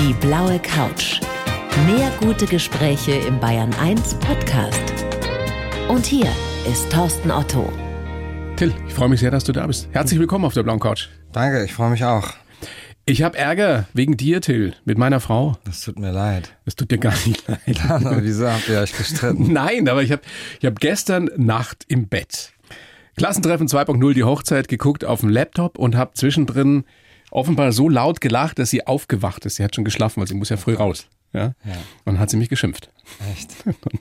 Die blaue Couch. Mehr gute Gespräche im Bayern 1 Podcast. Und hier ist Thorsten Otto. Till, ich freue mich sehr, dass du da bist. Herzlich willkommen auf der blauen Couch. Danke, ich freue mich auch. Ich habe Ärger wegen dir, Till, mit meiner Frau. Das tut mir leid. Es tut dir gar nicht leid. aber wieso habt ihr euch gestritten? Nein, aber ich habe ich hab gestern Nacht im Bett Klassentreffen 2.0, die Hochzeit, geguckt auf dem Laptop und habe zwischendrin offenbar so laut gelacht, dass sie aufgewacht ist. Sie hat schon geschlafen, weil sie muss ja früh raus. Ja? ja. Und hat sie mich geschimpft. Echt?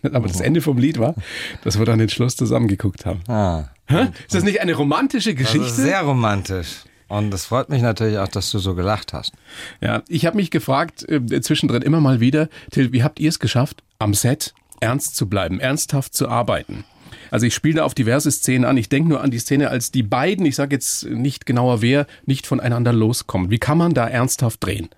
Aber das Ende vom Lied war, dass wir dann den Schluss zusammengeguckt haben. Ah. Hä? Ist das nicht eine romantische Geschichte? Das sehr romantisch. Und es freut mich natürlich auch, dass du so gelacht hast. Ja, ich habe mich gefragt, äh, zwischendrin immer mal wieder, Till, wie habt ihr es geschafft, am Set ernst zu bleiben, ernsthaft zu arbeiten? Also ich spiele da auf diverse Szenen an. Ich denke nur an die Szene, als die beiden, ich sage jetzt nicht genauer wer, nicht voneinander loskommen. Wie kann man da ernsthaft drehen?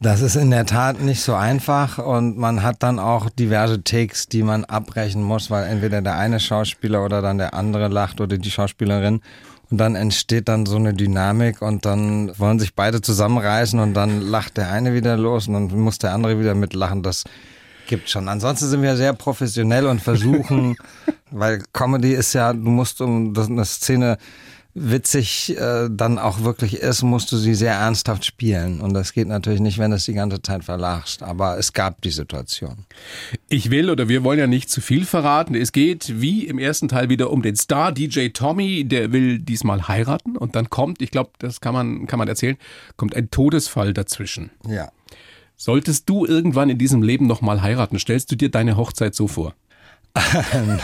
Das ist in der Tat nicht so einfach und man hat dann auch diverse Takes, die man abbrechen muss, weil entweder der eine Schauspieler oder dann der andere lacht oder die Schauspielerin. Und dann entsteht dann so eine Dynamik und dann wollen sich beide zusammenreißen und dann lacht der eine wieder los und dann muss der andere wieder mitlachen. Das gibt schon. Ansonsten sind wir sehr professionell und versuchen, weil Comedy ist ja, du musst, um eine Szene witzig äh, dann auch wirklich ist, musst du sie sehr ernsthaft spielen. Und das geht natürlich nicht, wenn du es die ganze Zeit verlachst. Aber es gab die Situation. Ich will oder wir wollen ja nicht zu viel verraten. Es geht wie im ersten Teil wieder um den Star DJ Tommy, der will diesmal heiraten und dann kommt, ich glaube, das kann man, kann man erzählen, kommt ein Todesfall dazwischen. Ja. Solltest du irgendwann in diesem Leben nochmal heiraten, stellst du dir deine Hochzeit so vor?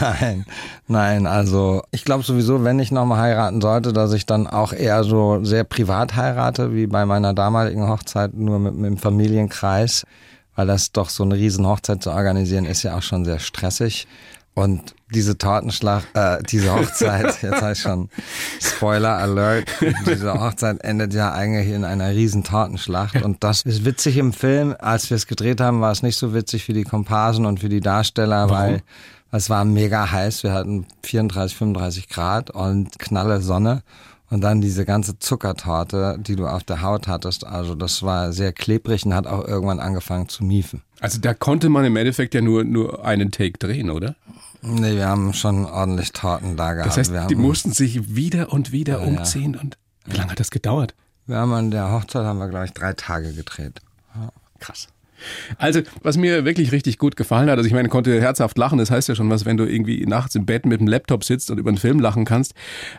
nein, nein, also ich glaube sowieso, wenn ich nochmal heiraten sollte, dass ich dann auch eher so sehr privat heirate, wie bei meiner damaligen Hochzeit, nur mit, mit dem Familienkreis, weil das doch so eine riesen Hochzeit zu organisieren ist ja auch schon sehr stressig. Und diese Tortenschlacht, äh, diese Hochzeit, jetzt habe ich schon Spoiler Alert, diese Hochzeit endet ja eigentlich in einer riesen Tortenschlacht. Und das ist witzig im Film. Als wir es gedreht haben, war es nicht so witzig für die Komparsen und für die Darsteller, Warum? weil es war mega heiß. Wir hatten 34, 35 Grad und knalle Sonne. Und dann diese ganze Zuckertorte, die du auf der Haut hattest, also das war sehr klebrig und hat auch irgendwann angefangen zu miefen. Also da konnte man im Endeffekt ja nur, nur einen Take drehen, oder? Nee, wir haben schon ordentlich Torten da gehabt. Das heißt, wir die mussten sich wieder und wieder Ja, umziehen. Und wie lange hat das gedauert? wir haben an der Hochzeit haben wir glaube ich drei Tage gedreht. Krass. Also, was mir wirklich richtig gut gefallen hat, also ich meine, konnte herzhaft lachen, das heißt ja schon was, wenn du irgendwie nachts im Bett mit dem Laptop sitzt und über einen Film lachen kannst,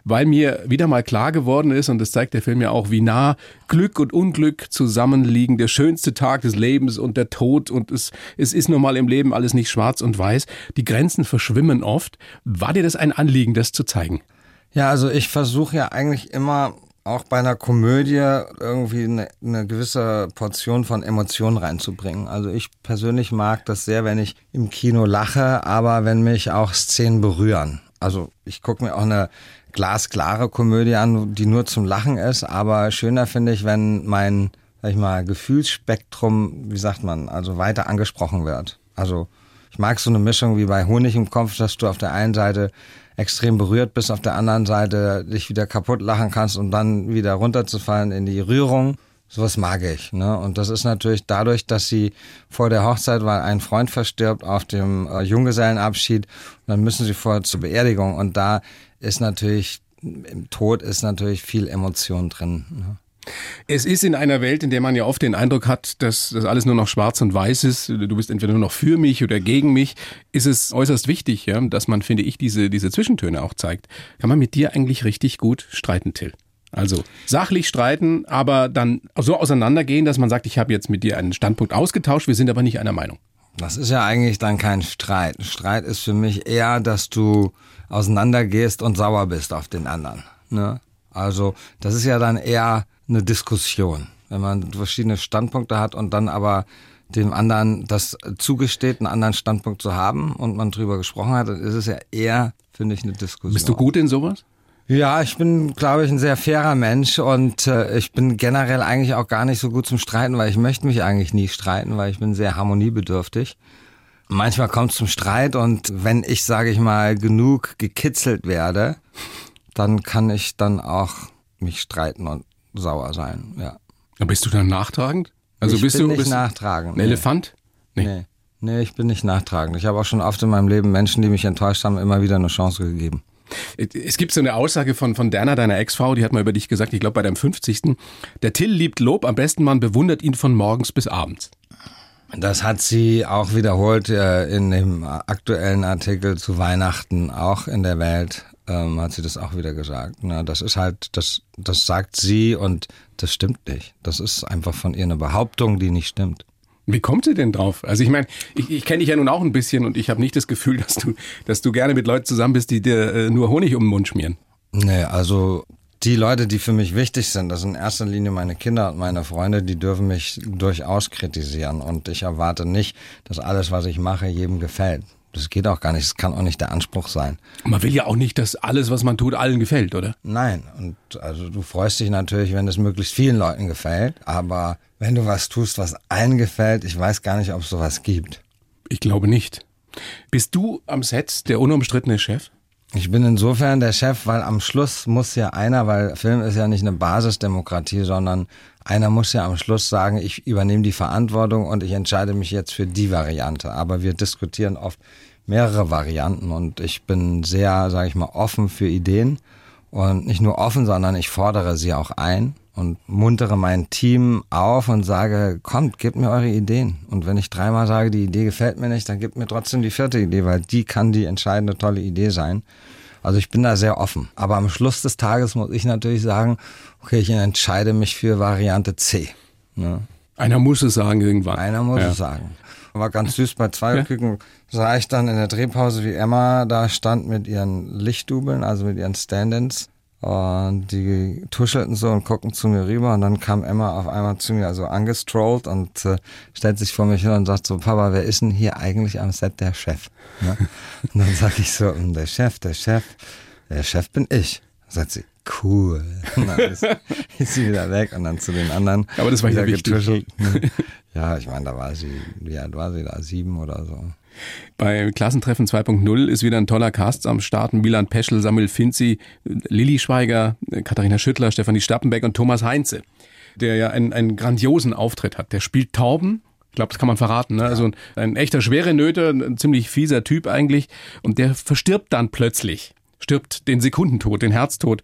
weil mir wieder mal klar geworden ist, und das zeigt der Film ja auch, wie nah Glück und Unglück zusammenliegen, der schönste Tag des Lebens und der Tod und es, es ist nun mal im Leben alles nicht schwarz und weiß, die Grenzen verschwimmen oft. War dir das ein Anliegen, das zu zeigen? Ja, also ich versuche ja eigentlich immer auch bei einer Komödie irgendwie eine, eine gewisse Portion von Emotionen reinzubringen. Also ich persönlich mag das sehr, wenn ich im Kino lache, aber wenn mich auch Szenen berühren. Also ich gucke mir auch eine glasklare Komödie an, die nur zum Lachen ist, aber schöner finde ich, wenn mein, sag ich mal, Gefühlsspektrum, wie sagt man, also weiter angesprochen wird. Also ich mag so eine Mischung wie bei Honig im Kopf, dass du auf der einen Seite extrem berührt bist, auf der anderen Seite dich wieder kaputt lachen kannst und dann wieder runterzufallen in die Rührung. Sowas mag ich. Ne? Und das ist natürlich dadurch, dass sie vor der Hochzeit, weil ein Freund verstirbt, auf dem äh, Junggesellenabschied, dann müssen sie vorher zur Beerdigung. Und da ist natürlich, im Tod ist natürlich viel Emotion drin. Ne? Es ist in einer Welt, in der man ja oft den Eindruck hat, dass das alles nur noch schwarz und weiß ist, du bist entweder nur noch für mich oder gegen mich, ist es äußerst wichtig, ja, dass man, finde ich, diese, diese Zwischentöne auch zeigt. Kann man mit dir eigentlich richtig gut streiten, Till? Also sachlich streiten, aber dann so auseinandergehen, dass man sagt, ich habe jetzt mit dir einen Standpunkt ausgetauscht, wir sind aber nicht einer Meinung. Das ist ja eigentlich dann kein Streit. Streit ist für mich eher, dass du auseinandergehst und sauer bist auf den anderen. Ne? Also das ist ja dann eher eine Diskussion, wenn man verschiedene Standpunkte hat und dann aber dem anderen das zugesteht, einen anderen Standpunkt zu haben und man drüber gesprochen hat, dann ist es ja eher, finde ich, eine Diskussion. Bist du gut in sowas? Ja, ich bin, glaube ich, ein sehr fairer Mensch und äh, ich bin generell eigentlich auch gar nicht so gut zum Streiten, weil ich möchte mich eigentlich nie streiten, weil ich bin sehr harmoniebedürftig. Manchmal kommt es zum Streit und wenn ich, sage ich mal, genug gekitzelt werde, dann kann ich dann auch mich streiten und sauer sein, ja. Bist du dann nachtragend? Also ich bist bin du nicht bist nachtragend. ein nee. Elefant? Nee. Nee. nee, ich bin nicht nachtragend. Ich habe auch schon oft in meinem Leben Menschen, die mich enttäuscht haben, immer wieder eine Chance gegeben. Es gibt so eine Aussage von, von Derna, deiner Ex-Frau, die hat mal über dich gesagt, ich glaube bei deinem 50. Der Till liebt Lob, am besten man bewundert ihn von morgens bis abends. Das hat sie auch wiederholt äh, in dem aktuellen Artikel zu Weihnachten, auch in der Welt, ähm, hat sie das auch wieder gesagt. Na, das ist halt, das, das sagt sie und das stimmt nicht. Das ist einfach von ihr eine Behauptung, die nicht stimmt. Wie kommt sie denn drauf? Also ich meine, ich, ich kenne dich ja nun auch ein bisschen und ich habe nicht das Gefühl, dass du, dass du gerne mit Leuten zusammen bist, die dir äh, nur Honig um den Mund schmieren. Nee, also die Leute, die für mich wichtig sind, das sind in erster Linie meine Kinder und meine Freunde, die dürfen mich durchaus kritisieren. Und ich erwarte nicht, dass alles, was ich mache, jedem gefällt. Das geht auch gar nicht. Das kann auch nicht der Anspruch sein. Man will ja auch nicht, dass alles, was man tut, allen gefällt, oder? Nein. Und also du freust dich natürlich, wenn es möglichst vielen Leuten gefällt. Aber wenn du was tust, was allen gefällt, ich weiß gar nicht, ob es sowas gibt. Ich glaube nicht. Bist du am Set der unumstrittene Chef? Ich bin insofern der Chef, weil am Schluss muss ja einer, weil Film ist ja nicht eine Basisdemokratie, sondern einer muss ja am Schluss sagen, ich übernehme die Verantwortung und ich entscheide mich jetzt für die Variante. Aber wir diskutieren oft mehrere Varianten und ich bin sehr, sage ich mal, offen für Ideen und nicht nur offen, sondern ich fordere sie auch ein und muntere mein Team auf und sage, kommt, gebt mir eure Ideen. Und wenn ich dreimal sage, die Idee gefällt mir nicht, dann gebt mir trotzdem die vierte Idee, weil die kann die entscheidende tolle Idee sein. Also ich bin da sehr offen. Aber am Schluss des Tages muss ich natürlich sagen, okay, ich entscheide mich für Variante C. Ne? Einer muss es sagen irgendwann. Einer muss Ja. es sagen. War ganz süß, bei zwei Küken sah ich dann in der Drehpause, wie Emma da stand mit ihren Lichtdubeln, also mit ihren Stand-ins. Und die tuschelten so und guckten zu mir rüber und dann kam Emma auf einmal zu mir, also angestrollt und äh, stellt sich vor mich hin und sagt so, Papa, wer ist denn hier eigentlich am Set der Chef? Ne? Und dann sag ich so, "Hm, der Chef, der Chef, der Chef bin ich. Sagt sie, cool. Und dann ist, ist sie wieder weg und dann zu den anderen. Aber das war ja wieder wichtig. getuschelt. Ja, ich meine, da war sie, wie alt war sie da? Sieben oder so. Bei Klassentreffen 2.0 ist wieder ein toller Cast am Start. Milan Peschel, Samuel Finzi, Lilly Schweiger, Katharina Schüttler, Stefanie Stappenbeck und Thomas Heinze, der ja einen, einen grandiosen Auftritt hat. Der spielt Tauben. Ich glaube, das kann man verraten. Ne? Also ein, ein echter schwere Nöte, ein ziemlich fieser Typ eigentlich. Und der verstirbt dann plötzlich. Stirbt den Sekundentod, den Herztod.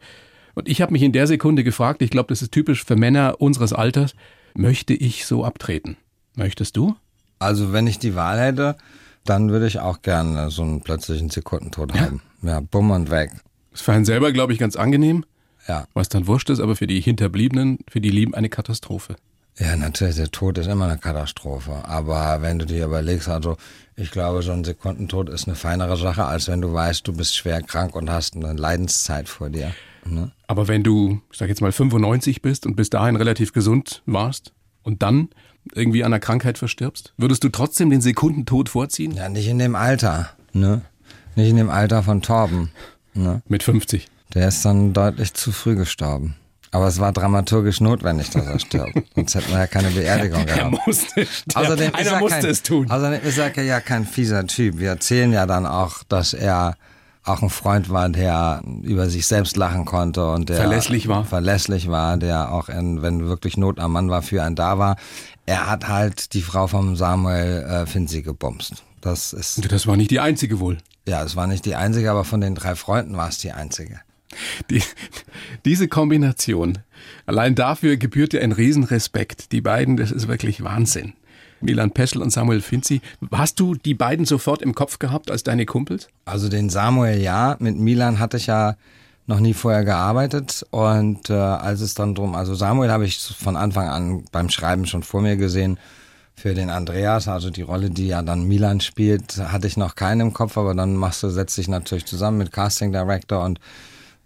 Und ich habe mich in der Sekunde gefragt, ich glaube, das ist typisch für Männer unseres Alters, möchte ich so abtreten? Möchtest du? Also wenn ich die Wahl hätte, dann würde ich auch gerne so einen plötzlichen Sekundentod haben. Ja, bumm und weg. Ist für einen selber, glaube ich, ganz angenehm. Ja. Was dann wurscht ist, aber für die Hinterbliebenen, für die Lieben eine Katastrophe. Ja, natürlich, der Tod ist immer eine Katastrophe. Aber wenn du dir überlegst, also ich glaube, so ein Sekundentod ist eine feinere Sache, als wenn du weißt, du bist schwer krank und hast eine Leidenszeit vor dir. Ne? Aber wenn du, ich sag jetzt mal 95 bist und bis dahin relativ gesund warst und dann irgendwie an einer Krankheit verstirbst, würdest du trotzdem den Sekundentod vorziehen? Ja, nicht in dem Alter. Ne? Nicht in dem Alter von Torben. Ne? Mit 50. Der ist dann deutlich zu früh gestorben. Aber es war dramaturgisch notwendig, dass er stirbt. Sonst hätten wir ja keine Beerdigung Er gehabt. musste sterben. Außerdem ist Einer er musste kein, es tun. Außerdem ist er ja kein fieser Typ. Wir erzählen ja dann auch, dass er auch ein Freund war, der über sich selbst lachen konnte und der Verlässlich war. Verlässlich war, der auch, in, wenn wirklich Not am Mann war, für einen da war. Er hat halt die Frau vom Samuel äh, Finzi gebumst. Das ist, Das war nicht die einzige wohl. ja, es war nicht die einzige, aber von den drei Freunden war es die einzige. Die, diese Kombination, allein dafür gebührt dir ein Riesenrespekt. Die beiden, das ist wirklich Wahnsinn. Milan Peschel und Samuel Finzi. Hast du die beiden sofort im Kopf gehabt als deine Kumpels? Also den Samuel ja, mit Milan hatte ich ja noch nie vorher gearbeitet und äh, als es dann drum, also Samuel habe ich von Anfang an beim Schreiben schon vor mir gesehen. Für den Andreas, also die Rolle, die ja dann Milan spielt, hatte ich noch keinen im Kopf, aber dann machst du, setzt dich natürlich zusammen mit Casting Director und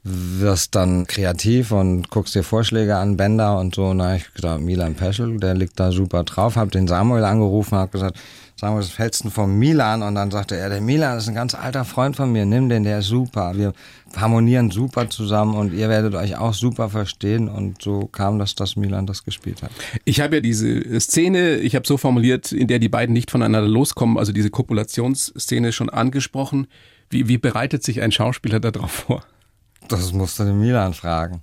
wirst dann kreativ und guckst dir Vorschläge an, Bänder und so. Hab ich gedacht, Milan Peschel, der liegt da super drauf. Hab den Samuel angerufen, hab gesagt, Samuel, was hältst du von Milan? Und dann sagte er, der Milan ist ein ganz alter Freund von mir, nimm den, der ist super. Wir harmonieren super zusammen und ihr werdet euch auch super verstehen. Und so kam das, dass Milan das gespielt hat. Ich habe ja diese Szene, ich habe so formuliert, in der die beiden nicht voneinander loskommen, also diese Kopulationsszene schon angesprochen. Wie, wie bereitet sich ein Schauspieler darauf vor? Das musst du den Milan fragen.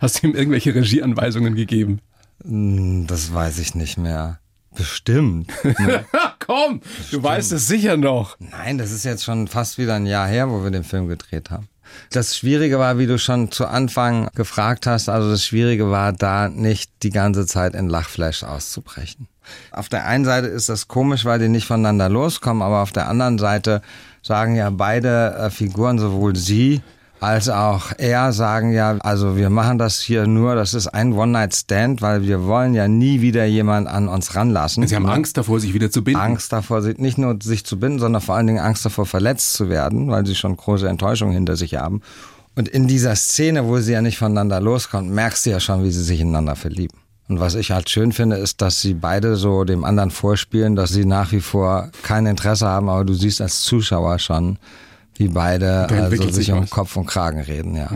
Hast du ihm irgendwelche Regieanweisungen gegeben? Hm, Das weiß ich nicht mehr. Bestimmt. Komm, du weißt es sicher noch. Nein, das ist jetzt schon fast wieder ein Jahr her, wo wir den Film gedreht haben. Das Schwierige war, wie du schon zu Anfang gefragt hast, also das Schwierige war, da nicht die ganze Zeit in Lachflash auszubrechen. Auf der einen Seite ist das komisch, weil die nicht voneinander loskommen, aber auf der anderen Seite sagen ja beide äh, Figuren, sowohl sie als auch er, sagen ja, also wir machen das hier nur, das ist ein One-Night-Stand, weil wir wollen ja nie wieder jemand an uns ranlassen. Sie haben Angst davor, sich wieder zu binden. Angst davor, nicht nur sich zu binden, sondern vor allen Dingen Angst davor, verletzt zu werden, weil sie schon große Enttäuschungen hinter sich haben. Und in dieser Szene, wo sie ja nicht voneinander loskommen, merkst du ja schon, wie sie sich ineinander verlieben. Und was ich halt schön finde, ist, dass sie beide so dem anderen vorspielen, dass sie nach wie vor kein Interesse haben, aber du siehst als Zuschauer schon, wie beide also sich um was. Kopf und Kragen reden, ja.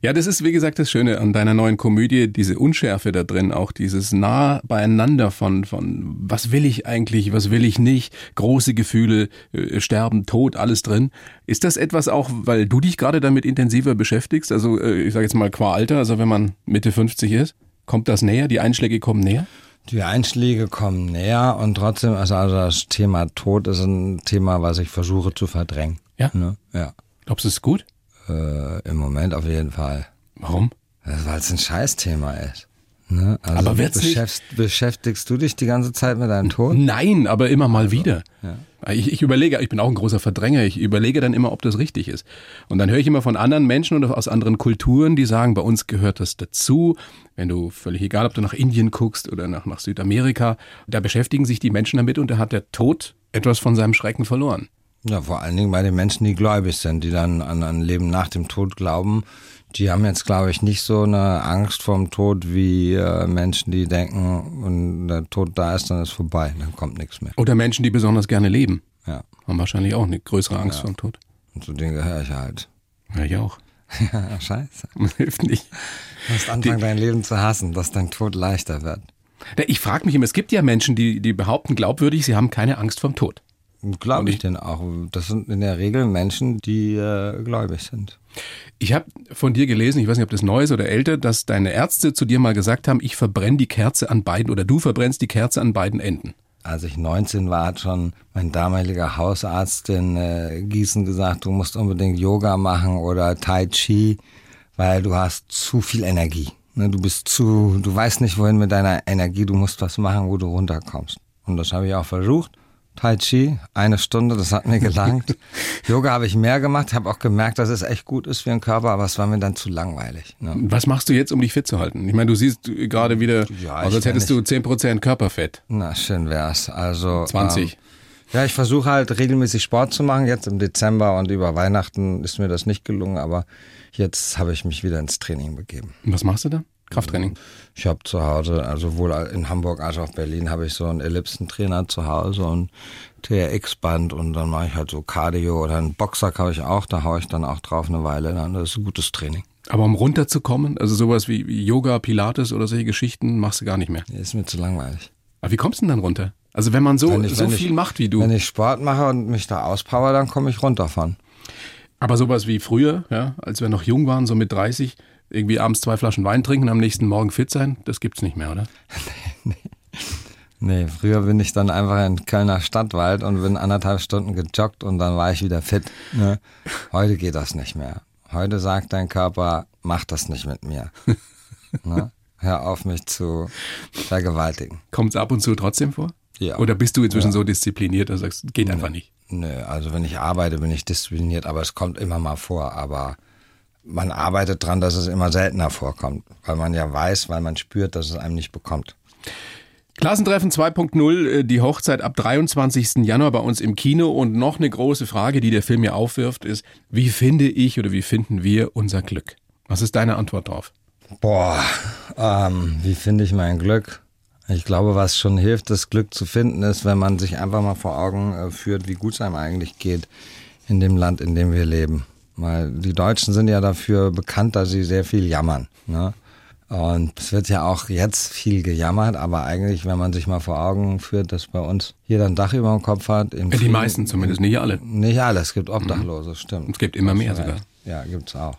Ja, das ist, wie gesagt, das Schöne an deiner neuen Komödie, diese Unschärfe da drin, auch dieses nah beieinander von, von was will ich eigentlich, was will ich nicht, große Gefühle, äh, Sterben, Tod, alles drin. Ist das etwas auch, weil du dich gerade damit intensiver beschäftigst? Also, äh, ich sage jetzt mal qua Alter, also wenn man Mitte 50 ist, kommt das näher, die Einschläge kommen näher? Die Einschläge kommen näher und trotzdem, also, also das Thema Tod ist ein Thema, was ich versuche zu verdrängen. Ja? Ne? Ja. Glaubst du, es ist gut? Äh, Im Moment auf jeden Fall. Warum? Weil es ein Scheißthema ist. Ne? Also Aber wird's nicht- beschäftigst, beschäftigst du dich die ganze Zeit mit deinem Tod? Nein, aber immer mal wieder. Ich, ich überlege, ich bin auch ein großer Verdränger, ich überlege dann immer, ob das richtig ist. Und dann höre ich immer von anderen Menschen oder aus anderen Kulturen, die sagen, bei uns gehört das dazu. Wenn du, völlig egal, ob du nach Indien guckst oder nach, nach Südamerika, da beschäftigen sich die Menschen damit und da hat der Tod etwas von seinem Schrecken verloren. Ja, vor allen Dingen bei den Menschen, die gläubig sind, die dann an ein Leben nach dem Tod glauben. Die haben jetzt, glaube ich, nicht so eine Angst vorm Tod wie äh, Menschen, die denken, wenn der Tod da ist, dann ist vorbei, dann kommt nichts mehr. Oder Menschen, die besonders gerne leben, Ja, haben wahrscheinlich auch eine größere Angst vor dem Tod. und zu denen gehöre ich halt. Ja, ich auch. ja, scheiße. Hilft nicht. Du musst anfangen, dein Leben zu hassen, dass dein Tod leichter wird. Ja, Ich frage mich immer, es gibt ja Menschen, die, die behaupten glaubwürdig, sie haben keine Angst vor dem Tod. Glaube ich denn auch. Das sind in der Regel Menschen, die äh, gläubig sind. Ich habe von dir gelesen, ich weiß nicht, ob das neu ist oder älter, dass deine Ärzte zu dir mal gesagt haben, ich verbrenne die Kerze an beiden oder du verbrennst die Kerze an beiden Enden. Als ich 19 war, hat schon mein damaliger Hausarzt in äh, Gießen gesagt, du musst unbedingt Yoga machen oder Tai Chi, weil du hast zu viel Energie. Ne, Du bist zu, du weißt nicht wohin mit deiner Energie, du musst was machen, wo du runterkommst. Und das habe ich auch versucht. Tai Chi, eine Stunde, das hat mir gelangt. Yoga habe ich mehr gemacht, habe auch gemerkt, dass es echt gut ist für den Körper, aber es war mir dann zu langweilig. Ne? Was machst du jetzt, um dich fit zu halten? Ich meine, du siehst gerade wieder, Ja, aus als hättest du 10% Körperfett. Na, schön wär's. Also 20. Ähm, ja, ich versuche halt regelmäßig Sport zu machen. Jetzt im Dezember und über Weihnachten ist mir das nicht gelungen, aber jetzt habe ich mich wieder ins Training begeben. Und was machst du da? Krafttraining. Ich habe zu Hause, also sowohl in Hamburg als auch Berlin, habe ich so einen Ellipsentrainer zu Hause und TRX-Band und dann mache ich halt so Cardio oder einen Boxsack habe ich auch, da haue ich dann auch drauf eine Weile. Dann das ist ein gutes Training. Aber um runterzukommen, also sowas wie Yoga, Pilates oder solche Geschichten machst du gar nicht mehr. Ist mir zu langweilig. Aber wie kommst du denn dann runter? Also wenn man so, Wenn ich- so wenn ich- viel macht wie du. Wenn ich Sport mache und mich da auspower, dann komme ich runter von. Aber sowas wie früher, ja, als wir noch jung waren, so mit 30, irgendwie abends zwei Flaschen Wein trinken am nächsten Morgen fit sein, das gibt's nicht mehr, oder? Nee, früher bin ich dann einfach in Kölner Stadtwald und bin anderthalb Stunden gejoggt und dann war ich wieder fit. Ne? Heute geht das nicht mehr. Heute sagt dein Körper, mach das nicht mit mir. ne? Hör auf, mich zu vergewaltigen. Kommt's ab und zu trotzdem vor? Ja. Oder bist du inzwischen so diszipliniert, dass du sagst, geht einfach nicht? Nö, also wenn ich arbeite, bin ich diszipliniert, aber es kommt immer mal vor. Aber man arbeitet dran, dass es immer seltener vorkommt, weil man ja weiß, weil man spürt, dass es einem nicht bekommt. Klassentreffen 2.0, äh, die Hochzeit ab 23. Januar bei uns im Kino. Und noch eine große Frage, die der Film ja aufwirft, ist, wie finde ich oder wie finden wir unser Glück? Was ist deine Antwort drauf? Boah, ähm, wie finde ich mein Glück? Ich glaube, was schon hilft, das Glück zu finden, ist, wenn man sich einfach mal vor Augen äh, führt, wie gut es einem eigentlich geht in dem Land, in dem wir leben. Weil die Deutschen sind ja dafür bekannt, dass sie sehr viel jammern. Ne? Und es wird ja auch jetzt viel gejammert, aber eigentlich, wenn man sich mal vor Augen führt, dass bei uns jeder ein Dach über dem Kopf hat. Die Frieden- meisten zumindest, nicht alle. Nicht alle, es gibt Obdachlose, stimmt. Es gibt immer mehr sogar. Ja, gibt's auch.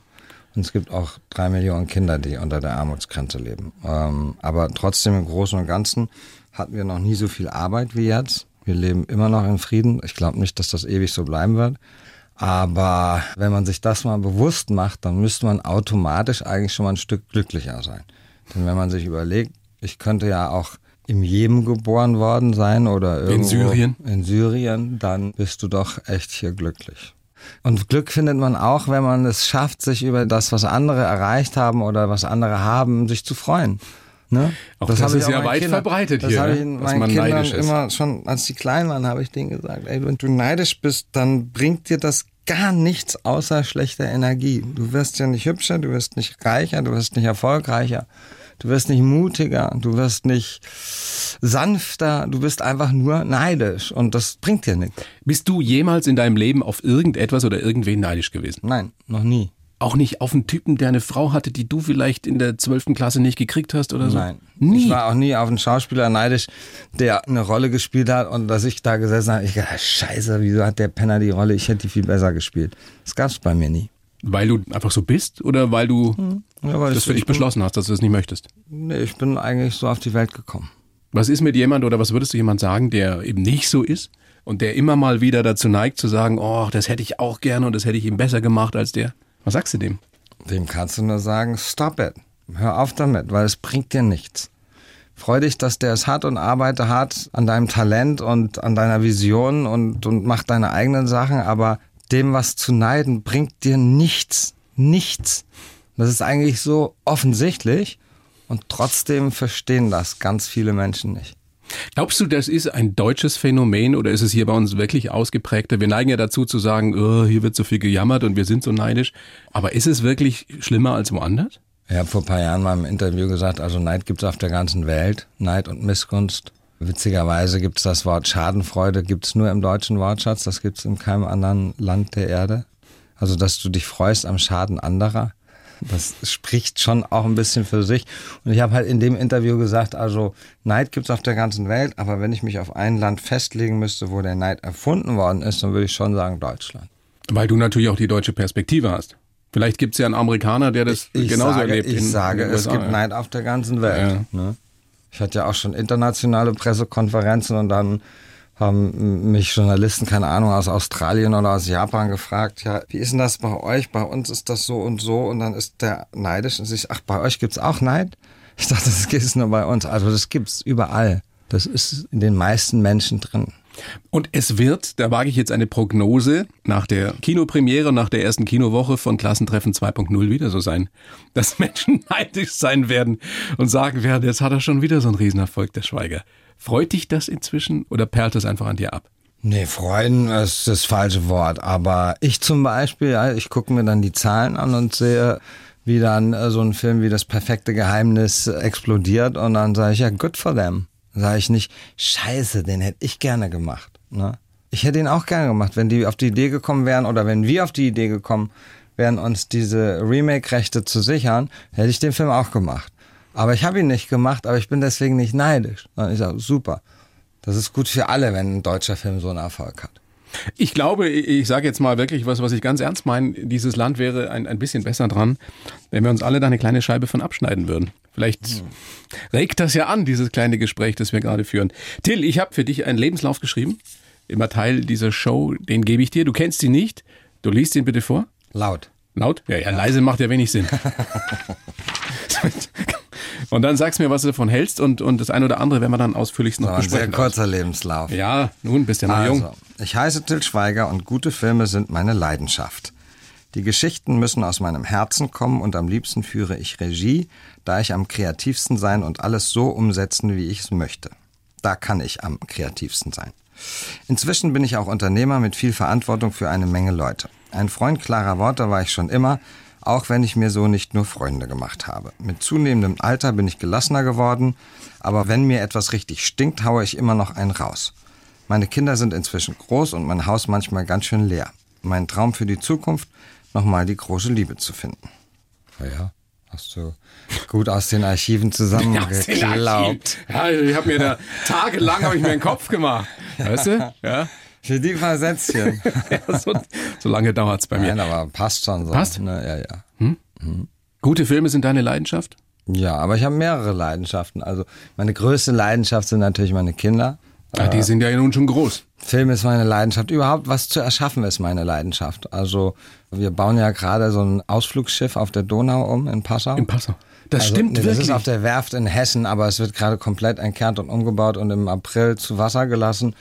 Und es gibt auch drei Millionen Kinder, die unter der Armutsgrenze leben. Ähm, aber trotzdem im Großen und Ganzen hatten wir noch nie so viel Arbeit wie jetzt. Wir leben immer noch in Frieden. Ich glaube nicht, dass das ewig so bleiben wird. Aber wenn man sich das mal bewusst macht, dann müsste man automatisch eigentlich schon mal ein Stück glücklicher sein. Denn wenn man sich überlegt, ich könnte ja auch im Jemen geboren worden sein oder irgendwo in Syrien. In Syrien, dann bist du doch echt hier glücklich. Und Glück findet man auch, wenn man es schafft, sich über das, was andere erreicht haben oder was andere haben, sich zu freuen. Ne? Auch das, das ist ja weit Kindern, verbreitet das hier, habe ich ne? meinen man Kindern immer schon, als die klein waren, habe ich denen gesagt, ey, wenn du neidisch bist, dann bringt dir das gar nichts außer schlechter Energie. Du wirst ja nicht hübscher, du wirst nicht reicher, du wirst nicht erfolgreicher. Du wirst nicht mutiger, du wirst nicht sanfter, du bist einfach nur neidisch und das bringt dir nichts. Bist du jemals in deinem Leben auf irgendetwas oder irgendwen neidisch gewesen? Nein, noch nie. Auch nicht auf einen Typen, der eine Frau hatte, die du vielleicht in der zwölften Klasse nicht gekriegt hast oder so? Nein. Nie. Ich war auch nie auf einen Schauspieler neidisch, der eine Rolle gespielt hat und dass ich da gesessen habe, ich dachte, scheiße, wieso hat der Penner die Rolle? Ich hätte die viel besser gespielt. Das gab's bei mir nie. Weil du einfach so bist oder weil du hm. ja, weil das für dich beschlossen hast, dass du das nicht möchtest? Nee, ich bin eigentlich so auf die Welt gekommen. Was ist mit jemand oder was würdest du jemand sagen, der eben nicht so ist und der immer mal wieder dazu neigt zu sagen, oh, das hätte ich auch gerne und das hätte ich ihm besser gemacht als der? Was sagst du dem? Dem kannst du nur sagen, stop it. Hör auf damit, weil es bringt dir nichts. Freu dich, dass der es hat und arbeite hart an deinem Talent und an deiner Vision und, und mach deine eigenen Sachen, aber dem was zu neiden bringt dir nichts. Nichts. Das ist eigentlich so offensichtlich und trotzdem verstehen das ganz viele Menschen nicht. Glaubst du, das ist ein deutsches Phänomen oder ist es hier bei uns wirklich ausgeprägter? Wir neigen ja dazu zu sagen, oh, hier wird so viel gejammert und wir sind so neidisch. Aber ist es wirklich schlimmer als woanders? Ich habe vor ein paar Jahren mal im Interview gesagt, also Neid gibt es auf der ganzen Welt, Neid und Missgunst. Witzigerweise gibt es das Wort Schadenfreude, gibt es nur im deutschen Wortschatz, das gibt es in keinem anderen Land der Erde. Also, dass du dich freust am Schaden anderer. Das spricht schon auch ein bisschen für sich. Und ich habe halt in dem Interview gesagt, also Neid gibt es auf der ganzen Welt, aber wenn ich mich auf ein Land festlegen müsste, wo der Neid erfunden worden ist, dann würde ich schon sagen Deutschland. Weil du natürlich auch die deutsche Perspektive hast. Vielleicht gibt es ja einen Amerikaner, der das ich, ich genauso sage, erlebt. Ich sage, es gibt Neid auf der ganzen Welt. Ja. Ne? Ich hatte ja auch schon internationale Pressekonferenzen und dann haben mich Journalisten, keine Ahnung, aus Australien oder aus Japan gefragt, ja, wie ist denn das bei euch? Bei uns ist das so und so und dann ist der neidisch und sich, ach, bei euch gibt's auch Neid? Ich dachte, das gibt es nur bei uns. Also das gibt's überall. Das ist in den meisten Menschen drin. Und es wird, da wage ich jetzt eine Prognose, nach der Kinopremiere, nach der ersten Kinowoche von Klassentreffen 2.0 wieder so sein, dass Menschen neidisch sein werden und sagen werden, jetzt hat er schon wieder so einen Riesenerfolg, der Schweiger. Freut dich das inzwischen oder perlt es einfach an dir ab? Nee, freuen ist das falsche Wort. Aber ich zum Beispiel, ich gucke mir dann die Zahlen an und sehe, wie dann äh, so ein Film wie Das perfekte Geheimnis explodiert und dann sage ich, ja, good for them. Sage ich nicht, scheiße, den hätte ich gerne gemacht. Ne? Ich hätte ihn auch gerne gemacht, wenn die auf die Idee gekommen wären oder wenn wir auf die Idee gekommen wären, uns diese Remake-Rechte zu sichern, hätte ich den Film auch gemacht. Aber ich habe ihn nicht gemacht, aber ich bin deswegen nicht neidisch. Ich sage, super. Das ist gut für alle, wenn ein deutscher Film so einen Erfolg hat. Ich glaube, ich sage jetzt mal wirklich was, was ich ganz ernst meine. Dieses Land wäre ein, ein bisschen besser dran, wenn wir uns alle da eine kleine Scheibe von abschneiden würden. Vielleicht regt das ja an, dieses kleine Gespräch, das wir gerade führen. Till, ich habe für dich einen Lebenslauf geschrieben. Immer Teil dieser Show, den gebe ich dir. Du kennst ihn nicht. Du liest ihn bitte vor. Laut. Laut? Ja, ja, leise macht ja wenig Sinn. Und dann sagst mir, was du davon hältst und, und das eine oder andere werden wir dann ausführlich noch so, besprechen. Ein sehr kurzer Lebenslauf. Ja, nun bist ja noch also, jung. Ich heiße Till Schweiger und gute Filme sind meine Leidenschaft. Die Geschichten müssen aus meinem Herzen kommen und am liebsten führe ich Regie, da ich am kreativsten sein und alles so umsetzen, wie ich es möchte. Da kann ich am kreativsten sein. Inzwischen bin ich auch Unternehmer mit viel Verantwortung für eine Menge Leute. Ein Freund klarer Worte war ich schon immer, auch wenn ich mir so nicht nur Freunde gemacht habe. Mit zunehmendem Alter bin ich gelassener geworden, aber wenn mir etwas richtig stinkt, haue ich immer noch einen raus. Meine Kinder sind inzwischen groß und mein Haus manchmal ganz schön leer. Mein Traum für die Zukunft, nochmal die große Liebe zu finden. Ja, hast du gut aus den Archiven zusammengeklaubt. Ja, ich habe mir da tagelang habe ich mir den Kopf gemacht. Weißt du? Ja. Für die Versetzchen. ja, so, so lange dauert es bei mir. Nein, aber passt schon so. Passt? Ne, ja, ja. Hm? Mhm. Gute Filme sind deine Leidenschaft? Ja, aber ich habe mehrere Leidenschaften. Also meine größte Leidenschaft sind natürlich meine Kinder. Ah, die sind ja nun schon groß. Film ist meine Leidenschaft. Überhaupt was zu erschaffen ist meine Leidenschaft. Also wir bauen ja gerade so ein Ausflugsschiff auf der Donau um in Passau. In Passau. Das also, stimmt nee, wirklich. Das ist auf der Werft in Hessen, aber es wird gerade komplett entkernt und umgebaut und im April zu Wasser gelassen.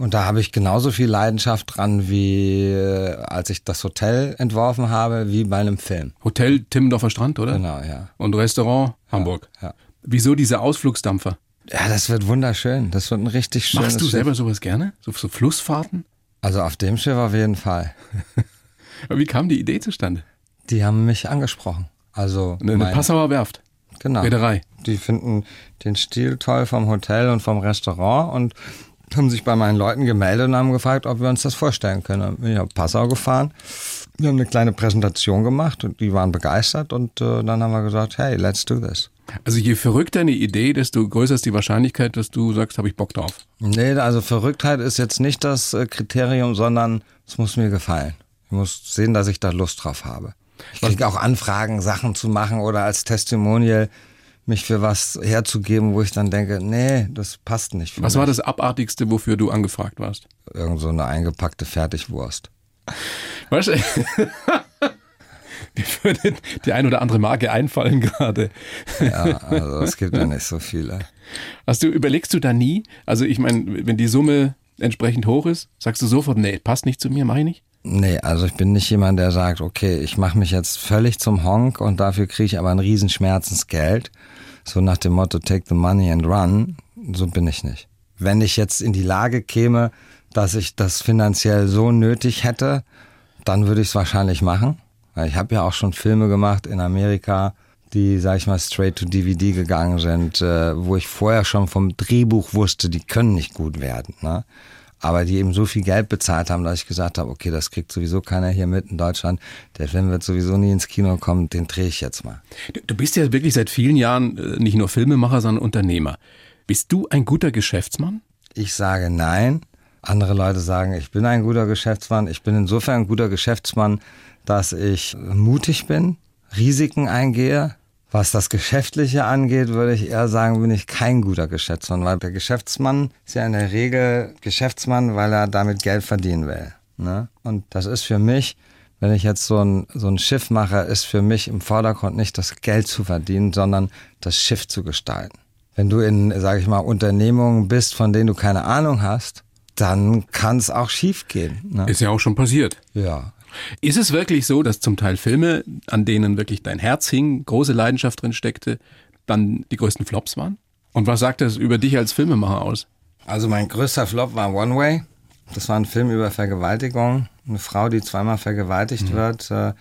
Und da habe ich genauso viel Leidenschaft dran, wie äh, als ich das Hotel entworfen habe, wie bei einem Film. Hotel Timmendorfer Strand, oder? Genau, ja. Und Restaurant Hamburg. Ja. Wieso diese Ausflugsdampfer? Ja, das wird wunderschön. Das wird ein richtig schönes Machst du Schiff. selber sowas gerne? So, so Flussfahrten? Also auf dem Schiff auf jeden Fall. Aber Wie kam die Idee zustande? Die haben mich angesprochen. Also Eine, eine mein- Passauer Werft. genau. Reederei. Die finden den Stil toll vom Hotel und vom Restaurant und haben sich bei meinen Leuten gemeldet und haben gefragt, ob wir uns das vorstellen können. Dann bin ich nach Passau gefahren. Wir haben eine kleine Präsentation gemacht und die waren begeistert und äh, dann haben wir gesagt, hey, let's do this. Also je verrückter eine Idee, desto größer ist die Wahrscheinlichkeit, dass du sagst, habe ich Bock drauf. Nee, also Verrücktheit ist jetzt nicht das äh, Kriterium, sondern es muss mir gefallen. Ich muss sehen, dass ich da Lust drauf habe. Ich kriege auch Anfragen, Sachen zu machen oder als Testimonial mich für was herzugeben, wo ich dann denke, nee, das passt nicht für Was mich. war das Abartigste, wofür du angefragt warst? Irgend so eine eingepackte Fertigwurst. Weißt du, mir würde die ein oder andere Marke einfallen gerade. Ja, also es gibt ja nicht so viele. Hast du, überlegst du da nie? Also ich meine, wenn die Summe entsprechend hoch ist, sagst du sofort, nee, passt nicht zu mir, mach ich nicht? Nee, also ich bin nicht jemand, der sagt, okay, ich mache mich jetzt völlig zum Honk und dafür kriege ich aber ein Riesenschmerzensgeld. So nach dem Motto, take the money and run. So bin ich nicht. Wenn ich jetzt in die Lage käme, dass ich das finanziell so nötig hätte, dann würde ich es wahrscheinlich machen. Ich habe ja auch schon Filme gemacht in Amerika, die, sag ich mal, straight to DVD gegangen sind, äh, wo ich vorher schon vom Drehbuch wusste, die können nicht gut werden. Ne? Aber die eben so viel Geld bezahlt haben, dass ich gesagt habe, okay, das kriegt sowieso keiner hier mit in Deutschland. Der Film wird sowieso nie ins Kino kommen, den drehe ich jetzt mal. Du, bist ja wirklich seit vielen Jahren äh, nicht nur Filmemacher, sondern Unternehmer. Bist du ein guter Geschäftsmann? Ich sage nein. Andere Leute sagen, ich bin ein guter Geschäftsmann. Ich bin insofern ein guter Geschäftsmann, dass ich mutig bin, Risiken eingehe. Was das Geschäftliche angeht, würde ich eher sagen, bin ich kein guter Geschäftsmann, weil der Geschäftsmann ist ja in der Regel Geschäftsmann, weil er damit Geld verdienen will. Ne? Und das ist für mich, wenn ich jetzt so ein, so ein Schiff mache, ist für mich im Vordergrund nicht das Geld zu verdienen, sondern das Schiff zu gestalten. Wenn du in, sage ich mal, Unternehmungen bist, von denen du keine Ahnung hast, dann kann es auch schief gehen. Ne? Ist ja auch schon passiert. Ja. Ist es wirklich so, dass zum Teil Filme, an denen wirklich dein Herz hing, große Leidenschaft drin steckte, dann die größten Flops waren? Und was sagt das über dich als Filmemacher aus? Also mein größter Flop war One Way. Das war ein Film über Vergewaltigung. Eine Frau, die zweimal vergewaltigt wird äh,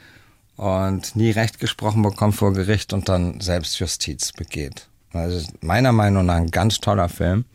und nie Recht gesprochen bekommt vor Gericht und dann Selbstjustiz begeht. Also meiner Meinung nach ein ganz toller Film.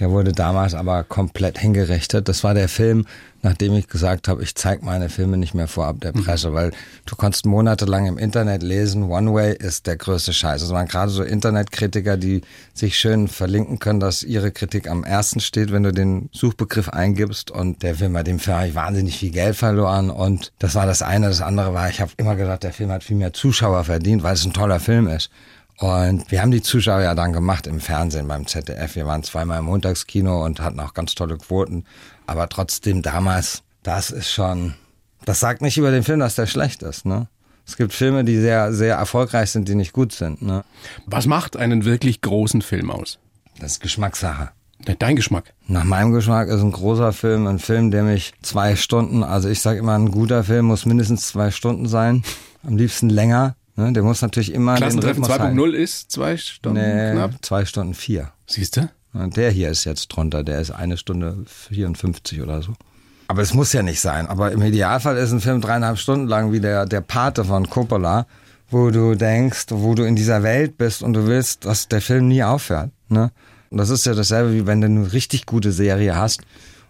Der wurde damals aber komplett hingerichtet. Das war der Film, nachdem ich gesagt habe, ich zeige meine Filme nicht mehr vorab der Presse, weil du konntest monatelang im Internet lesen, One Way ist der größte Scheiß. Es waren gerade so Internetkritiker, die sich schön verlinken können, dass ihre Kritik am ersten steht, wenn du den Suchbegriff eingibst. Und der Film, bei dem Film habe ich wahnsinnig viel Geld verloren. Und das war das eine. Das andere war, ich habe immer gesagt, der Film hat viel mehr Zuschauer verdient, weil es ein toller Film ist. Und wir haben die Zuschauer ja dann gemacht im Fernsehen beim ZDF. Wir waren zweimal im Montagskino und hatten auch ganz tolle Quoten. Aber trotzdem damals, das ist schon, das sagt nicht über den Film, dass der schlecht ist, ne? Es gibt Filme, die sehr, sehr erfolgreich sind, die nicht gut sind, ne? Was macht einen wirklich großen Film aus? Das ist Geschmackssache. Dein Geschmack. Nach meinem Geschmack ist ein großer Film ein Film, der mich zwei Stunden, also ich sage immer, ein guter Film muss mindestens zwei Stunden sein. Am liebsten länger. Ne? Der muss natürlich immer Klassentreffen Rhythmus halten. 2.0 ist zwei Stunden Nee, knapp. zwei Stunden vier. Siehst du? Der hier ist jetzt drunter, der ist eine Stunde 54 oder so. Aber es muss ja nicht sein. Aber im Idealfall ist ein Film dreieinhalb Stunden lang wie der, der Pate von Coppola, wo du denkst, wo du in dieser Welt bist und du willst, dass der Film nie aufhört. Ne? Und das ist ja dasselbe, wie wenn du eine richtig gute Serie hast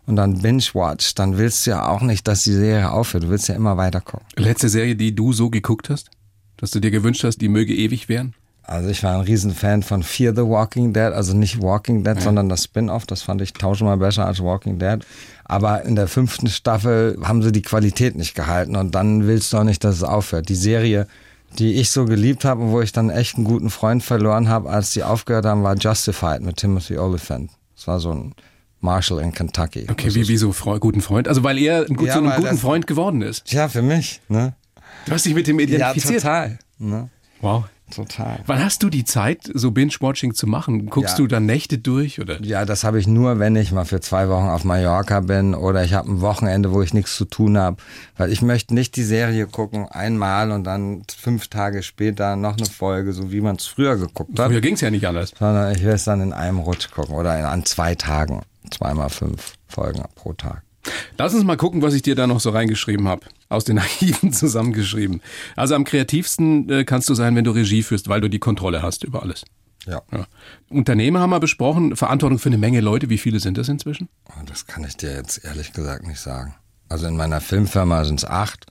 und dann binge-watch, dann willst du ja auch nicht, dass die Serie aufhört. Du willst ja immer weiter gucken. Letzte Serie, die du so geguckt hast? Dass du dir gewünscht hast, die möge ewig werden? Also ich war ein Riesenfan von Fear the Walking Dead, also nicht Walking Dead, sondern das Spin-off. Das fand ich tausendmal besser als Walking Dead. Aber in der fünften Staffel haben sie die Qualität nicht gehalten und dann willst du auch nicht, dass es aufhört. Die Serie die ich so geliebt habe und wo ich dann echt einen guten Freund verloren habe, als die aufgehört haben, war Justified mit Timothy Oliphant. Das war so ein Marshall in Kentucky. Okay, wie, wie so Freu guten Freund? Also weil er ein gut, Ja, einem weil guten das- Freund geworden ist. Ja, für mich, ne? Du hast dich mit Ja, identifiziert. total. Ne? wow. Total. Wann hast du die Zeit, so Binge-Watching zu machen? Guckst Ja. du dann Nächte durch oder? Ja, das habe ich nur, wenn ich mal für zwei Wochen auf Mallorca bin oder ich habe ein Wochenende, wo ich nichts zu tun habe. Weil ich möchte nicht die Serie gucken, einmal und dann fünf Tage später noch eine Folge, so wie man es früher geguckt hat. Früher ging's ja nicht anders. Sondern ich will es dann in einem Rutsch gucken oder in, an zwei Tagen. Zweimal fünf Folgen pro Tag. Lass uns mal gucken, was ich dir da noch so reingeschrieben habe. Aus den Archiven zusammengeschrieben. Also am kreativsten äh, kannst du sein, wenn du Regie führst, weil du die Kontrolle hast über alles. Ja. Ja. Unternehmer haben wir besprochen, Verantwortung für eine Menge Leute. Wie viele sind das inzwischen? Oh, Das kann ich dir jetzt ehrlich gesagt nicht sagen. Also in meiner Filmfirma sind es acht.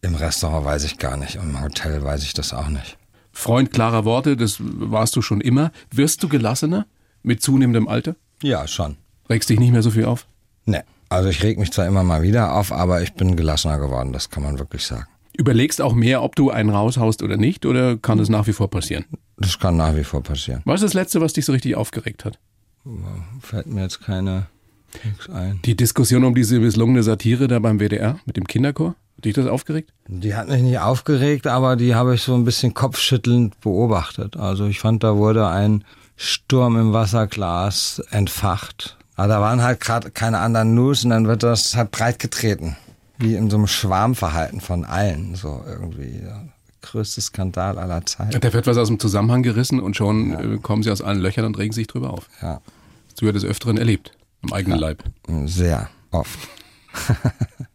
Im Restaurant weiß ich gar nicht. Im Hotel weiß ich das auch nicht. Freund klarer Worte, das warst du schon immer. Wirst du gelassener mit zunehmendem Alter? Ja, schon. Regst dich nicht mehr so viel auf? Ne. Also ich reg mich zwar immer mal wieder auf, aber ich bin gelassener geworden, das kann man wirklich sagen. Überlegst auch mehr, ob du einen raushaust oder nicht, oder kann das nach wie vor passieren? Das kann nach wie vor passieren. Was ist das Letzte, was dich so richtig aufgeregt hat? Fällt mir jetzt keine ein. Die Diskussion um diese misslungene Satire da beim WDR mit dem Kinderchor? Hat dich das aufgeregt? Die hat mich nicht aufgeregt, aber die habe ich so ein bisschen kopfschüttelnd beobachtet. Also ich fand, da wurde ein Sturm im Wasserglas entfacht. Aber da waren halt gerade keine anderen News und dann wird das halt breit getreten. Wie in so einem Schwarmverhalten von allen. So irgendwie. Ja. Größte Skandal aller Zeiten. Da wird was aus dem Zusammenhang gerissen und schon äh, kommen sie aus allen Löchern und regen sich drüber auf. Ja. Du hast des Öfteren erlebt, am eigenen Leib. Sehr oft.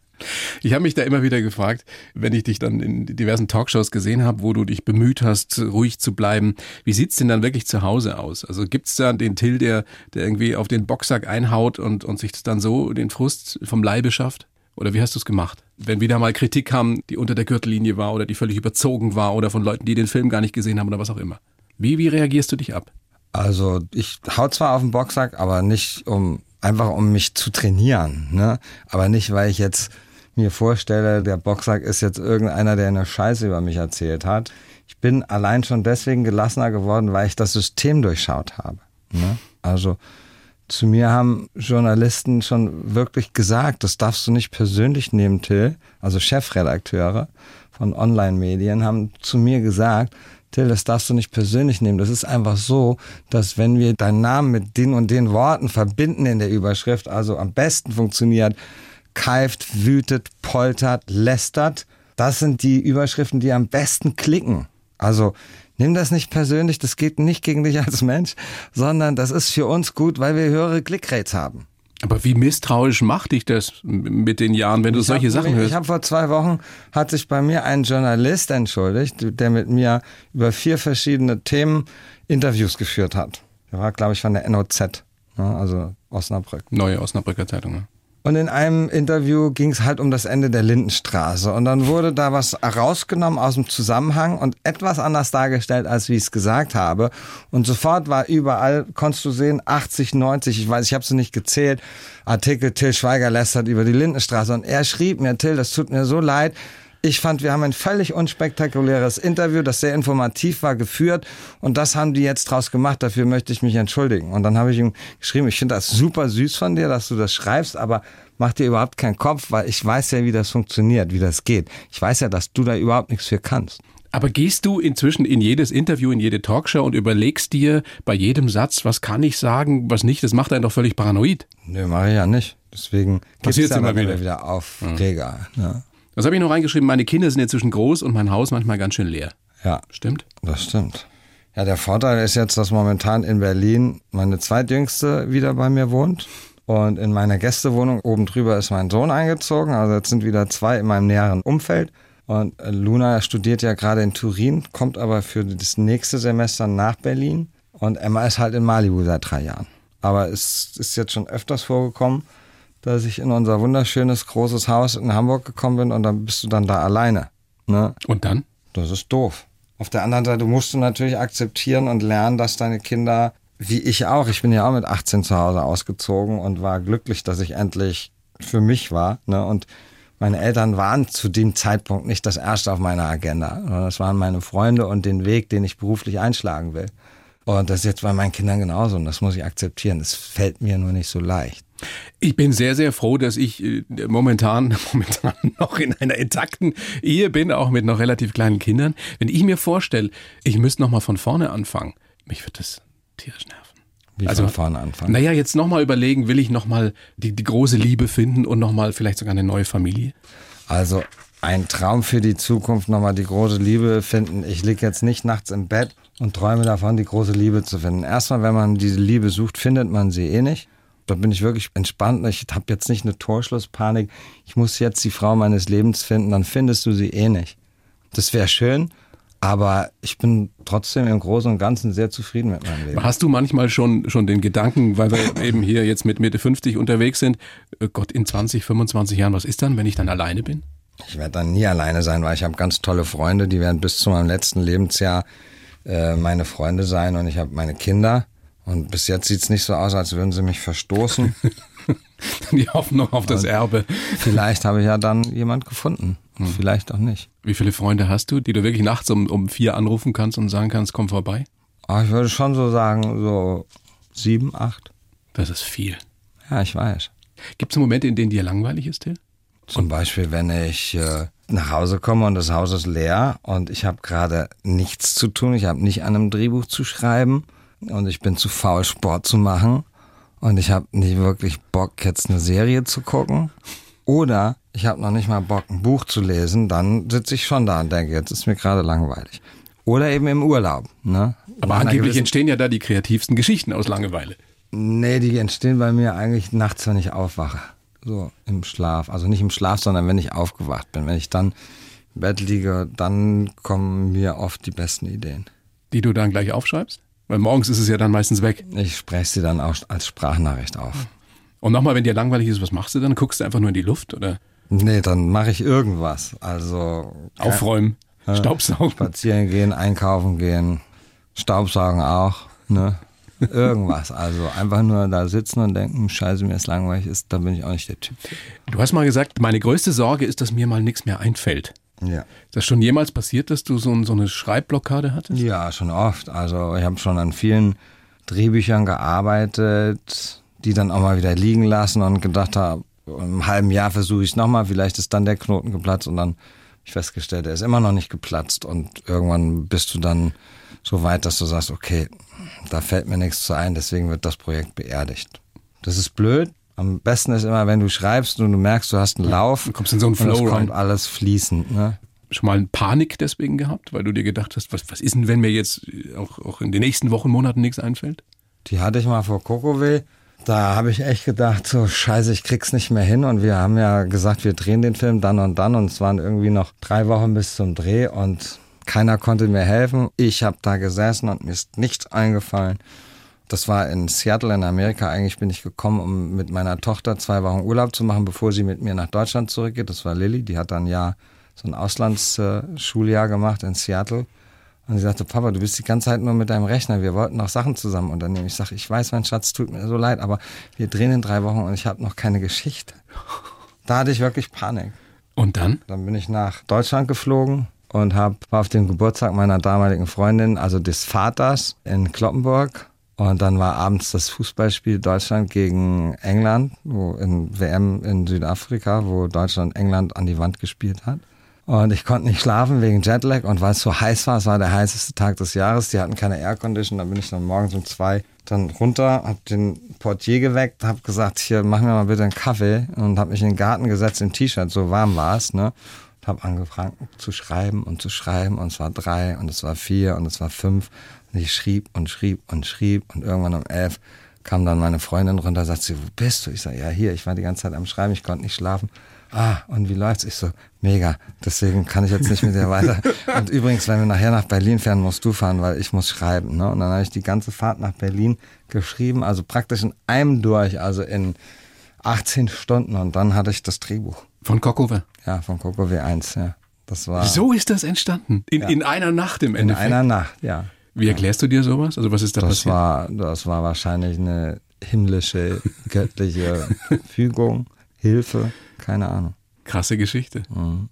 Ich habe mich da immer wieder gefragt, wenn ich dich dann in diversen Talkshows gesehen habe, wo du dich bemüht hast, ruhig zu bleiben, wie sieht's denn dann wirklich zu Hause aus? Also gibt's da den Till, der, der irgendwie auf den Boxsack einhaut und, und sich dann so den Frust vom Leibe schafft? Oder wie hast du es gemacht? Wenn wieder mal Kritik kam, die unter der Gürtellinie war oder die völlig überzogen war oder von Leuten, die den Film gar nicht gesehen haben oder was auch immer. Wie, wie reagierst du dich ab? Also ich hau zwar auf den Boxsack, aber nicht um einfach um mich zu trainieren, ne? Aber nicht, weil ich jetzt mir vorstelle, der Boxsack ist jetzt irgendeiner, der eine Scheiße über mich erzählt hat. Ich bin allein schon deswegen gelassener geworden, weil ich das System durchschaut habe. Ne? Also zu mir haben Journalisten schon wirklich gesagt, das darfst du nicht persönlich nehmen, Till. Also Chefredakteure von Online-Medien haben zu mir gesagt, Till, das darfst du nicht persönlich nehmen. Das ist einfach so, dass wenn wir deinen Namen mit den und den Worten verbinden in der Überschrift, also am besten funktioniert, keift, wütet, poltert, lästert, das sind die Überschriften, die am besten klicken. Also nimm das nicht persönlich, das geht nicht gegen dich als Mensch, sondern das ist für uns gut, weil wir höhere Click-Rates haben. Aber wie misstrauisch macht dich das mit den Jahren, wenn du Ich solche hab, Sachen hörst? Ich habe vor zwei Wochen, hat sich bei mir ein Journalist entschuldigt, der mit mir über vier verschiedene Themen Interviews geführt hat. Der war, glaube ich, von der NOZ, ne, also Osnabrück. Neue Osnabrücker Zeitung. Ja. Und in einem Interview ging es halt um das Ende der Lindenstraße. Und dann wurde da was rausgenommen aus dem Zusammenhang und etwas anders dargestellt, als wie ich es gesagt habe. Und sofort war überall, konntest du sehen, 80, 90, ich weiß, ich habe sie nicht gezählt, Artikel Till Schweiger lästert über die Lindenstraße. Und er schrieb mir, Till, das tut mir so leid. Ich fand, wir haben ein völlig unspektakuläres Interview, das sehr informativ war, geführt. Und das haben die jetzt draus gemacht. Dafür möchte ich mich entschuldigen. Und dann habe ich ihm geschrieben, ich finde das super süß von dir, dass du das schreibst, aber mach dir überhaupt keinen Kopf, weil ich weiß ja, wie das funktioniert, wie das geht. Ich weiß ja, dass du da überhaupt nichts für kannst. Aber gehst du inzwischen in jedes Interview, in jede Talkshow und überlegst dir bei jedem Satz, was kann ich sagen, was nicht? Das macht einen doch völlig paranoid. Nö, mache ich ja nicht. Deswegen Passiert's gibt's immer wieder. wieder, wieder Aufreger. Ja. Das habe ich noch reingeschrieben, meine Kinder sind inzwischen groß und mein Haus manchmal ganz schön leer. ja, Stimmt? das stimmt. Ja, der Vorteil ist jetzt, dass momentan in Berlin meine zweitjüngste wieder bei mir wohnt. Und in meiner Gästewohnung oben drüber ist mein Sohn eingezogen. Also jetzt sind wieder zwei in meinem näheren Umfeld. Und Luna studiert ja gerade in Turin, kommt aber für das nächste Semester nach Berlin. Und Emma ist halt in Malibu seit drei Jahren. Aber es ist jetzt schon öfters vorgekommen, dass ich in unser wunderschönes großes Haus in Hamburg gekommen bin und dann bist du dann da alleine. Ne? Und dann? Das ist doof. Auf der anderen Seite musst du natürlich akzeptieren und lernen, dass deine Kinder, wie ich auch, ich bin ja auch mit 18 zu Hause ausgezogen und war glücklich, dass ich endlich für mich war. Ne? Und meine Eltern waren zu dem Zeitpunkt nicht das erste auf meiner Agenda, sondern das waren meine Freunde und den Weg, den ich beruflich einschlagen will. Und das ist jetzt bei meinen Kindern genauso und das muss ich akzeptieren. Es fällt mir nur nicht so leicht. Ich bin sehr, sehr froh, dass ich äh, momentan, momentan noch in einer intakten Ehe bin, auch mit noch relativ kleinen Kindern. Wenn ich mir vorstelle, ich müsste noch mal von vorne anfangen, mich wird das tierisch nerven. Wie Also, von vorne anfangen. Naja, jetzt nochmal überlegen, will ich nochmal die, die große Liebe finden und nochmal vielleicht sogar eine neue Familie? Also ein Traum für die Zukunft, nochmal die große Liebe finden. Ich liege jetzt nicht nachts im Bett und träume davon, die große Liebe zu finden. Erstmal, wenn man diese Liebe sucht, findet man sie eh nicht. Da bin ich wirklich entspannt. Ich habe jetzt nicht eine Torschlusspanik. Ich muss jetzt die Frau meines Lebens finden, dann findest du sie eh nicht. Das wäre schön, aber ich bin trotzdem im Großen und Ganzen sehr zufrieden mit meinem Leben. Hast du manchmal schon, schon den Gedanken, weil wir eben hier jetzt mit Mitte 50 unterwegs sind, äh Gott, in 20, 25 Jahren, was ist dann, wenn ich dann alleine bin? Ich werde dann nie alleine sein, weil ich habe ganz tolle Freunde, die werden bis zu meinem letzten Lebensjahr äh, meine Freunde sein und ich habe meine Kinder. Und bis jetzt sieht's nicht so aus, als würden sie mich verstoßen. Die Hoffnung auf das Erbe. Vielleicht habe ich ja dann jemand gefunden. Und Vielleicht auch nicht. Wie viele Freunde hast du, die du wirklich nachts um, um vier anrufen kannst und sagen kannst, komm vorbei? Aber ich würde schon so sagen, so sieben, acht. Das ist viel. Ja, ich weiß. Gibt es Momente, in denen dir langweilig ist, Till? Zum Beispiel, wenn ich äh, nach Hause komme und das Haus ist leer und ich habe gerade nichts zu tun, ich habe nicht an einem Drehbuch zu schreiben und ich bin zu faul, Sport zu machen und ich habe nicht wirklich Bock, jetzt eine Serie zu gucken oder ich habe noch nicht mal Bock, ein Buch zu lesen, dann sitze ich schon da und denke, jetzt ist mir gerade langweilig. Oder eben im Urlaub. Ne? Aber angeblich entstehen ja da die kreativsten Geschichten aus Langeweile. Nee, die entstehen bei mir eigentlich nachts, wenn ich aufwache. So im Schlaf. Also nicht im Schlaf, sondern wenn ich aufgewacht bin. Wenn ich dann im Bett liege, dann kommen mir oft die besten Ideen. Die du dann gleich aufschreibst? Weil morgens ist es ja dann meistens weg. Ich spreche sie dann auch als Sprachnachricht auf. Und nochmal, wenn dir langweilig ist, was machst du dann? Guckst du einfach nur in die Luft oder Nee, dann mache ich irgendwas. Also aufräumen, Staubsaugen? spazieren gehen, einkaufen gehen, Staubsaugen auch. Ne? Irgendwas. Also einfach nur da sitzen und denken, scheiße, mir ist langweilig ist, da bin ich auch nicht der Typ. Du hast mal gesagt, meine größte Sorge ist, dass mir mal nichts mehr einfällt. Ja. Ist das schon jemals passiert, dass du so, so eine Schreibblockade hattest? Ja, schon oft. Also ich habe schon an vielen Drehbüchern gearbeitet, die dann auch mal wieder liegen lassen und gedacht habe, im halben Jahr versuche ich es nochmal, vielleicht ist dann der Knoten geplatzt und dann habe ich festgestellt, er ist immer noch nicht geplatzt und irgendwann bist du dann so weit, dass du sagst, okay, da fällt mir nichts zu ein, deswegen wird das Projekt beerdigt. Das ist blöd. Am besten ist immer, wenn du schreibst und du merkst, du hast einen Lauf. du kommst in so einen und es Flow kommt rein. alles fließend. Ne? Schon mal Panik deswegen gehabt, weil du dir gedacht hast, was, was ist denn, wenn mir jetzt auch, auch in den nächsten Wochen, Monaten nichts einfällt? Die hatte ich mal vor Kokowil. Da habe ich echt gedacht, so scheiße, ich krieg's nicht mehr hin. Und wir haben ja gesagt, wir drehen den Film dann und dann. Und es waren irgendwie noch drei Wochen bis zum Dreh und keiner konnte mir helfen. Ich habe da gesessen und mir ist nichts eingefallen. Das war in Seattle in Amerika. Eigentlich bin ich gekommen, um mit meiner Tochter zwei Wochen Urlaub zu machen, bevor sie mit mir nach Deutschland zurückgeht. Das war Lilly, die hat dann ja so ein Auslandsschuljahr gemacht in Seattle. Und sie sagte, Papa, du bist die ganze Zeit nur mit deinem Rechner. Wir wollten noch Sachen zusammen unternehmen. Ich sage, ich weiß, mein Schatz, tut mir so leid, aber wir drehen in drei Wochen und ich habe noch keine Geschichte. Da hatte ich wirklich Panik. Und dann? Dann bin ich nach Deutschland geflogen und hab, war auf dem Geburtstag meiner damaligen Freundin, also des Vaters, in Kloppenburg. Und dann war abends das Fußballspiel Deutschland gegen England, wo in WM in Südafrika, wo Deutschland England an die Wand gespielt hat. Und ich konnte nicht schlafen wegen Jetlag und weil es so heiß war, es war der heißeste Tag des Jahres, die hatten keine Aircondition, dann bin ich dann morgens um zwei dann runter, hab den Portier geweckt, hab gesagt, hier, mach mir mal bitte einen Kaffee und hab mich in den Garten gesetzt im T-Shirt, so warm war es, ne? Und hab angefangen zu schreiben und zu schreiben und es war drei und es war vier und es war fünf und ich schrieb und schrieb und schrieb und irgendwann um elf kam dann meine Freundin runter, sagt sie, wo bist du? Ich sag, ja hier, ich war die ganze Zeit am Schreiben, ich konnte nicht schlafen. Ah, und wie läuft's? Ich so, mega, deswegen kann ich jetzt nicht mit dir weiter. Und übrigens, wenn wir nachher nach Berlin fahren, musst du fahren, weil ich muss schreiben. Ne? Und dann habe ich die ganze Fahrt nach Berlin geschrieben, also praktisch in einem durch, also in 18 Stunden. Und dann hatte ich das Drehbuch. Von Kokove. Ja, von Coco W1, ja. Das war So ist das entstanden. In, in einer Nacht im in Endeffekt. einer Nacht, ja. Wie erklärst du dir sowas? Also was ist da Das passiert? war, das war wahrscheinlich eine himmlische, göttliche Fügung, Hilfe, keine Ahnung. Krasse Geschichte. Mhm.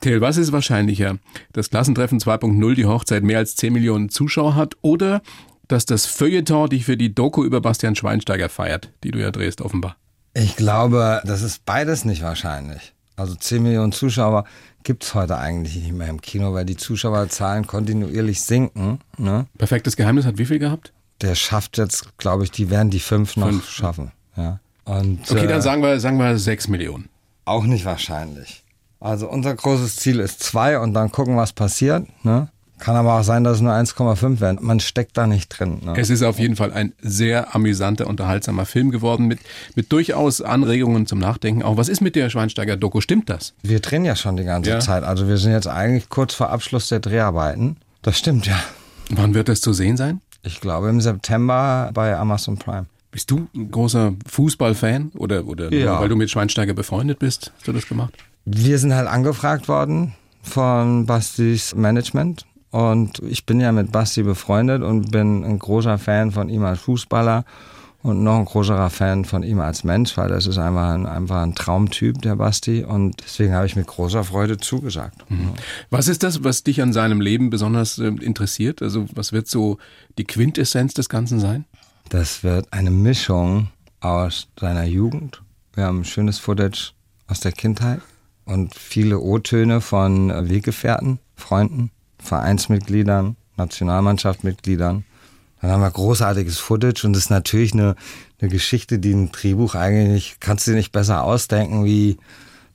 Till, was ist wahrscheinlicher? Das Klassentreffen 2.0, die Hochzeit mehr als 10 Millionen Zuschauer hat oder dass das Feuilleton dich für die Doku über Bastian Schweinsteiger feiert, die du ja drehst, offenbar? Ich glaube, das ist beides nicht wahrscheinlich. Also 10 Millionen Zuschauer gibt es heute eigentlich nicht mehr im Kino, weil die Zuschauerzahlen kontinuierlich sinken. Ne? Perfektes Geheimnis hat wie viel gehabt? Der schafft jetzt, glaube ich, die werden die fünf noch fünf. schaffen. Ja. Und, okay, dann äh, sagen wir, sagen wir 6 Millionen. Auch nicht wahrscheinlich. Also unser großes Ziel ist zwei und dann gucken, was passiert. Ne? Kann aber auch sein, dass es nur 1,5 werden. Man steckt da nicht drin. Ne? Es ist auf jeden Fall ein sehr amüsanter, unterhaltsamer Film geworden mit, mit durchaus Anregungen zum Nachdenken. Auch was ist mit der Schweinsteiger-Doku? Stimmt das? Wir drehen ja schon die ganze ja. Zeit. Also wir sind jetzt eigentlich kurz vor Abschluss der Dreharbeiten. Das stimmt ja. Wann wird das zu sehen sein? Ich glaube im September bei Amazon Prime. Bist du ein großer Fußballfan oder, oder ja. weil du mit Schweinsteiger befreundet bist, hast du das gemacht? Wir sind halt angefragt worden von Bastis Management und ich bin ja mit Basti befreundet und bin ein großer Fan von ihm als Fußballer und noch ein größerer Fan von ihm als Mensch, weil das ist einfach ein, einfach ein Traumtyp, der Basti. Und deswegen habe ich mit großer Freude zugesagt. Mhm. Was ist das, was dich an seinem Leben besonders äh, interessiert? Also was wird so die Quintessenz des Ganzen sein? Das wird eine Mischung aus seiner Jugend. Wir haben schönes Footage aus der Kindheit und viele O-Töne von Weggefährten, Freunden Vereinsmitgliedern, Nationalmannschaftsmitgliedern. Dann haben wir großartiges Footage und das ist natürlich eine, eine Geschichte, die ein Drehbuch eigentlich, kannst du dir nicht besser ausdenken, wie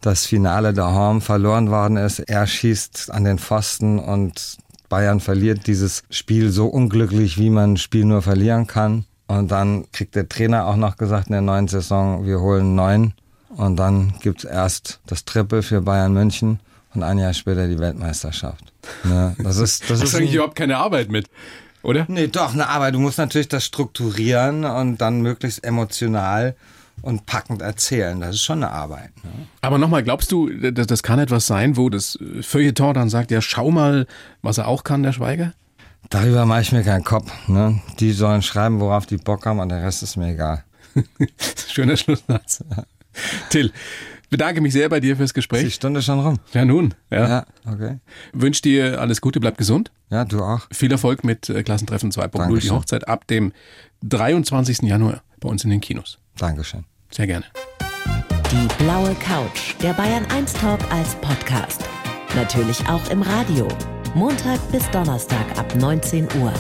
das Finale der Horn verloren worden ist. Er schießt an den Pfosten und Bayern verliert dieses Spiel so unglücklich, wie man ein Spiel nur verlieren kann. Und dann kriegt der Trainer auch noch gesagt in der neuen Saison, wir holen neun. Und dann gibt's erst das Triple für Bayern München und ein Jahr später die Weltmeisterschaft. Ne? Das ist, das ist eigentlich überhaupt keine Arbeit mit, oder? Nee, doch, eine Arbeit. Du musst natürlich das strukturieren und dann möglichst emotional und packend erzählen. Das ist schon eine Arbeit. Ne? Aber nochmal, glaubst du, das, das kann etwas sein, wo das Feuilleton dann sagt, ja, schau mal, was er auch kann, der Schweiger? Darüber mache ich mir keinen Kopf. Ne? Die sollen schreiben, worauf die Bock haben und der Rest ist mir egal. Schöner Schlusssatz. Till, bedanke mich sehr bei dir fürs Gespräch. Die Stunde schon rum? Ja, nun. Ja, ja okay. Wünsche dir alles Gute, bleib gesund. Ja, du auch. Viel Erfolg mit äh, Klassentreffen 2.0, die Hochzeit ab dem 23. Januar bei uns in den Kinos. Dankeschön. Sehr gerne. Die blaue Couch, der Bayern 1 Talk als Podcast. Natürlich auch im Radio. Montag bis Donnerstag ab 19 Uhr.